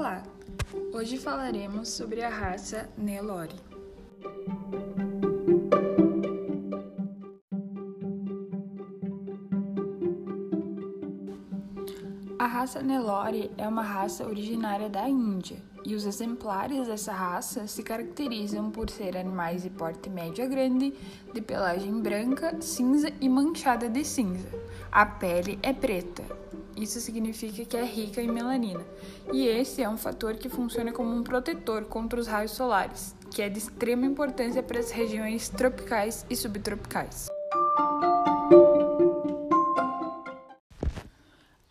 Olá! Hoje falaremos sobre a raça Nelore. A raça Nelore é uma raça originária da Índia e os exemplares dessa raça se caracterizam por ser animais de porte médio a grande, de pelagem branca, cinza e manchada de cinza. A pele é preta isso significa que é rica em melanina, e esse é um fator que funciona como um protetor contra os raios solares, que é de extrema importância para as regiões tropicais e subtropicais.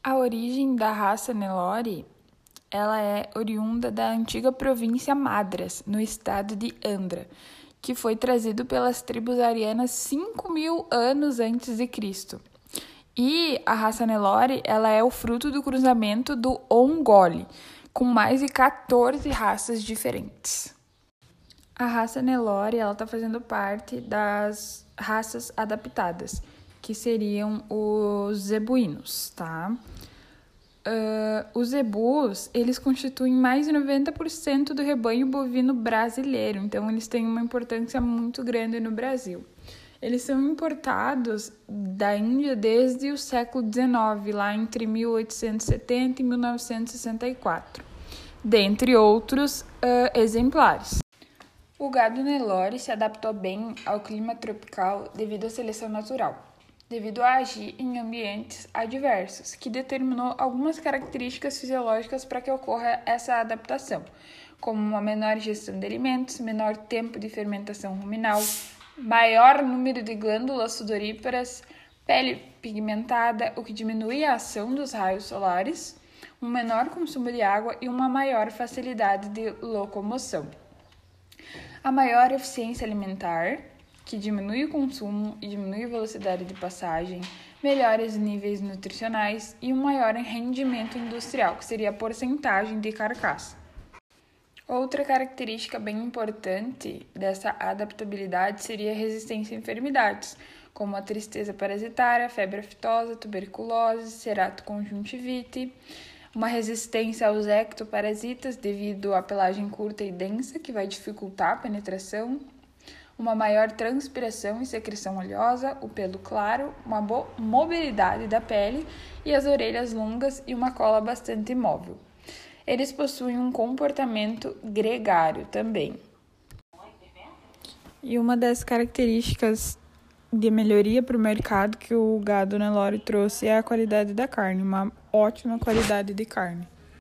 A origem da raça Nelore ela é oriunda da antiga província Madras, no estado de Andhra, que foi trazido pelas tribos arianas 5 mil anos antes de Cristo. E a raça Nelore, ela é o fruto do cruzamento do Ongole, com mais de 14 raças diferentes. A raça Nelore, ela está fazendo parte das raças adaptadas, que seriam os zebuínos, tá? Uh, os zebus, eles constituem mais de 90% do rebanho bovino brasileiro, então eles têm uma importância muito grande no Brasil. Eles são importados da Índia desde o século XIX, lá entre 1870 e 1964, dentre outros uh, exemplares. O gado Nelore se adaptou bem ao clima tropical devido à seleção natural, devido a agir em ambientes adversos, que determinou algumas características fisiológicas para que ocorra essa adaptação, como uma menor ingestão de alimentos, menor tempo de fermentação ruminal, maior número de glândulas sudoríparas, pele pigmentada, o que diminui a ação dos raios solares, um menor consumo de água e uma maior facilidade de locomoção. A maior eficiência alimentar, que diminui o consumo e diminui a velocidade de passagem, melhores níveis nutricionais e um maior rendimento industrial, que seria a porcentagem de carcaça. Outra característica bem importante dessa adaptabilidade seria a resistência a enfermidades, como a tristeza parasitária, febre aftosa, tuberculose, ceratoconjuntivite, uma resistência aos ectoparasitas devido à pelagem curta e densa, que vai dificultar a penetração, uma maior transpiração e secreção oleosa, o pelo claro, uma boa mobilidade da pele e as orelhas longas e uma cola bastante móvel. Eles possuem um comportamento gregário também. E uma das características de melhoria para o mercado que o gado Nelore trouxe é a qualidade da carne, uma ótima qualidade de carne.